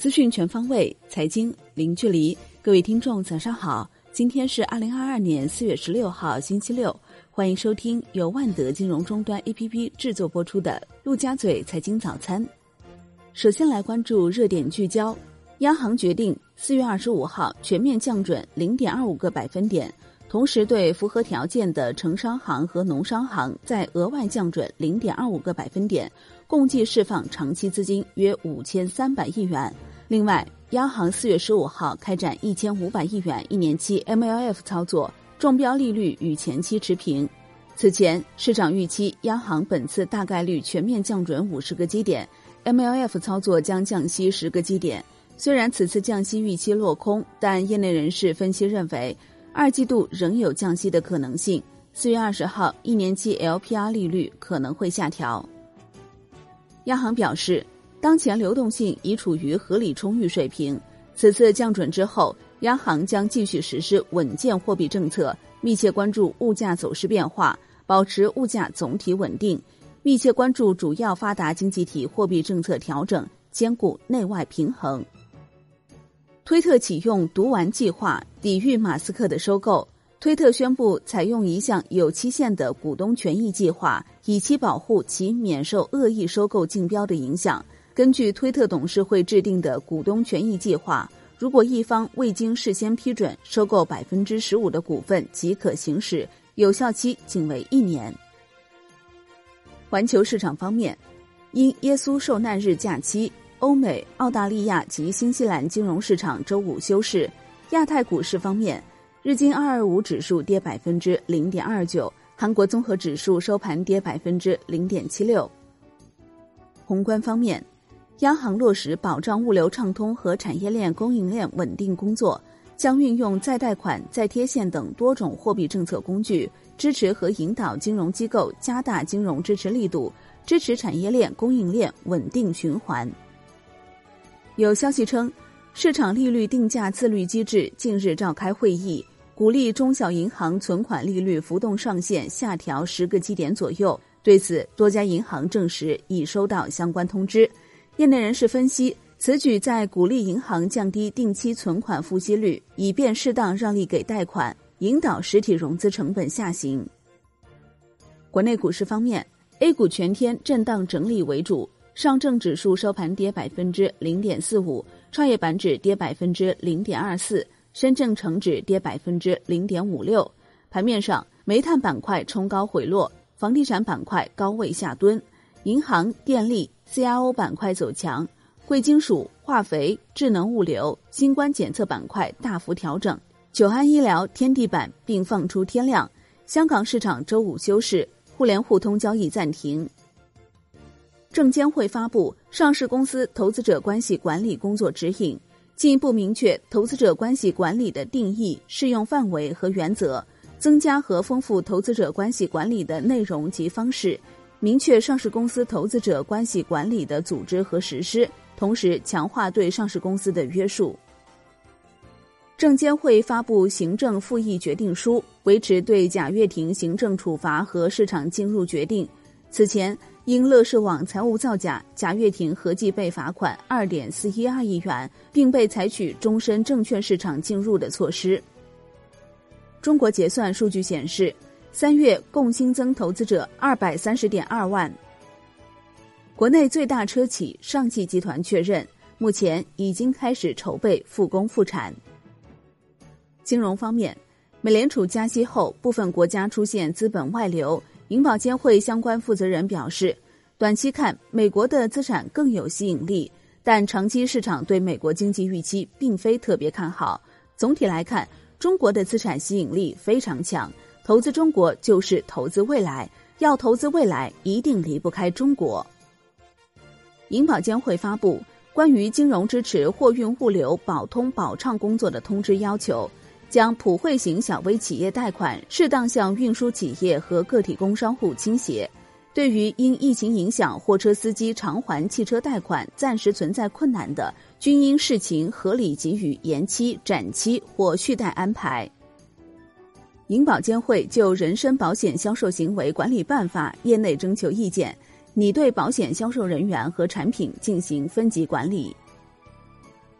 资讯全方位，财经零距离。各位听众，早上好！今天是二零二二年四月十六号，星期六。欢迎收听由万德金融终端 APP 制作播出的《陆家嘴财经早餐》。首先来关注热点聚焦：央行决定四月二十五号全面降准零点二五个百分点，同时对符合条件的城商行和农商行再额外降准零点二五个百分点，共计释放长期资金约五千三百亿元。另外，央行四月十五号开展一千五百亿元一年期 MLF 操作，中标利率与前期持平。此前，市场预期央行本次大概率全面降准五十个基点，MLF 操作将降息十个基点。虽然此次降息预期落空，但业内人士分析认为，二季度仍有降息的可能性。四月二十号，一年期 LPR 利率可能会下调。央行表示。当前流动性已处于合理充裕水平。此次降准之后，央行将继续实施稳健货币政策，密切关注物价走势变化，保持物价总体稳定，密切关注主要发达经济体货币政策调整，兼顾内外平衡。推特启用读完计划，抵御马斯克的收购。推特宣布采用一项有期限的股东权益计划，以期保护其免受恶意收购竞标的影响。根据推特董事会制定的股东权益计划，如果一方未经事先批准收购百分之十五的股份即可行使，有效期仅为一年。环球市场方面，因耶稣受难日假期，欧美、澳大利亚及新西兰金融市场周五休市。亚太股市方面，日经二二五指数跌百分之零点二九，韩国综合指数收盘跌百分之零点七六。宏观方面。央行落实保障物流畅通和产业链供应链稳定工作，将运用再贷款、再贴现等多种货币政策工具，支持和引导金融机构加大金融支持力度，支持产业链供应链稳定循环。有消息称，市场利率定价自律机制近日召开会议，鼓励中小银行存款利率浮动上限下调十个基点左右。对此，多家银行证实已收到相关通知。业内人士分析，此举在鼓励银行降低定期存款付息率，以便适当让利给贷款，引导实体融资成本下行。国内股市方面，A 股全天震荡整理为主，上证指数收盘跌百分之零点四五，创业板指跌百分之零点二四，深圳成指跌百分之零点五六。盘面上，煤炭板块冲高回落，房地产板块高位下蹲，银行、电力。CRO 板块走强，贵金属、化肥、智能物流、新冠检测板块大幅调整，久安医疗、天地板并放出天量。香港市场周五休市，互联互通交易暂停。证监会发布上市公司投资者关系管理工作指引，进一步明确投资者关系管理的定义、适用范围和原则，增加和丰富投资者关系管理的内容及方式。明确上市公司投资者关系管理的组织和实施，同时强化对上市公司的约束。证监会发布行政复议决定书，维持对贾跃亭行政处罚和市场进入决定。此前，因乐视网财务造假，贾跃亭合计被罚款二点四一二亿元，并被采取终身证券市场进入的措施。中国结算数据显示。三月共新增投资者二百三十点二万。国内最大车企上汽集团确认，目前已经开始筹备复工复产。金融方面，美联储加息后，部分国家出现资本外流。银保监会相关负责人表示，短期看美国的资产更有吸引力，但长期市场对美国经济预期并非特别看好。总体来看，中国的资产吸引力非常强。投资中国就是投资未来，要投资未来一定离不开中国。银保监会发布关于金融支持货运物流保通保畅工作的通知，要求将普惠型小微企业贷款适当向运输企业和个体工商户倾斜。对于因疫情影响货车司机偿还汽车贷款暂时存在困难的，均应视情合理给予延期、展期或续贷安排。银保监会就人身保险销售行为管理办法业内征求意见，拟对保险销售人员和产品进行分级管理。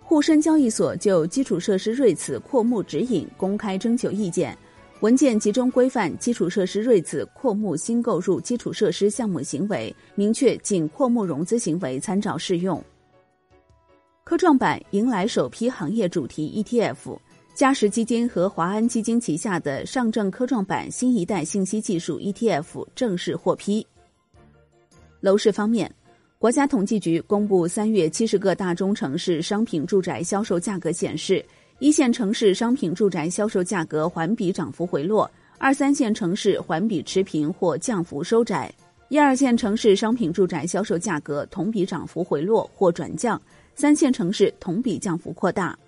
沪深交易所就基础设施瑞此扩募指引公开征求意见，文件集中规范基础设施瑞此扩募新购入基础设施项目行为，明确仅扩募融资行为参照适用。科创板迎来首批行业主题 ETF，嘉实基金和华安基金旗下的上证科创板新一代信息技术 ETF 正式获批。楼市方面。国家统计局公布三月七十个大中城市商品住宅销售价格显示，一线城市商品住宅销售价格环比涨幅回落，二三线城市环比持平或降幅收窄，一二线城市商品住宅销售价格同比涨幅回落或转降，三线城市同比降幅扩大。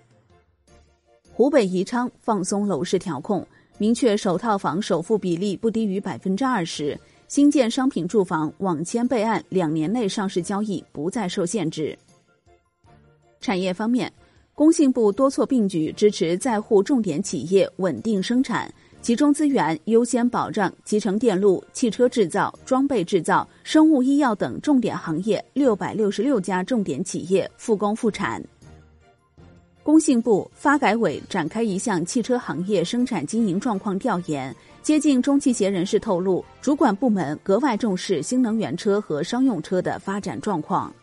湖北宜昌放松楼市调控，明确首套房首付比例不低于百分之二十。新建商品住房网签备案两年内上市交易不再受限制。产业方面，工信部多措并举支持在沪重点企业稳定生产，集中资源优先保障集成电路、汽车制造、装备制造、生物医药等重点行业六百六十六家重点企业复工复产。工信部、发改委展开一项汽车行业生产经营状况调研。接近中汽协人士透露，主管部门格外重视新能源车和商用车的发展状况。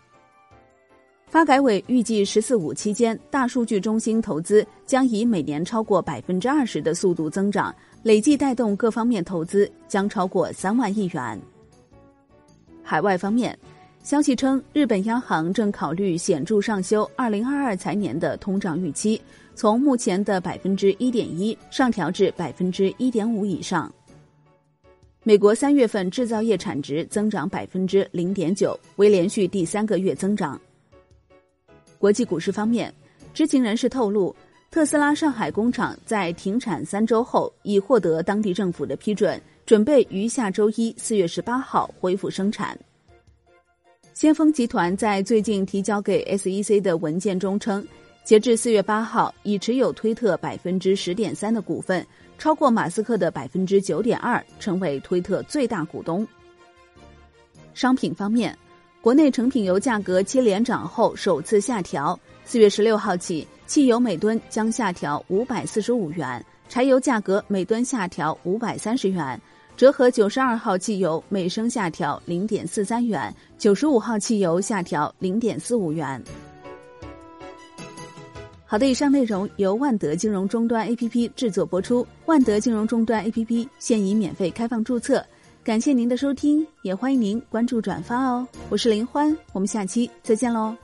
发改委预计“十四五”期间，大数据中心投资将以每年超过百分之二十的速度增长，累计带动各方面投资将超过三万亿元。海外方面，消息称，日本央行正考虑显著上修二零二二财年的通胀预期。从目前的百分之一点一上调至百分之一点五以上。美国三月份制造业产值增长百分之零点九，为连续第三个月增长。国际股市方面，知情人士透露，特斯拉上海工厂在停产三周后，已获得当地政府的批准，准备于下周一四月十八号恢复生产。先锋集团在最近提交给 SEC 的文件中称。截至四月八号，已持有推特百分之十点三的股份，超过马斯克的百分之九点二，成为推特最大股东。商品方面，国内成品油价格接连涨后首次下调，四月十六号起，汽油每吨将下调五百四十五元，柴油价格每吨下调五百三十元，折合九十二号汽油每升下调零点四三元，九十五号汽油下调零点四五元。好的，以上内容由万德金融终端 APP 制作播出。万德金融终端 APP 现已免费开放注册，感谢您的收听，也欢迎您关注转发哦。我是林欢，我们下期再见喽。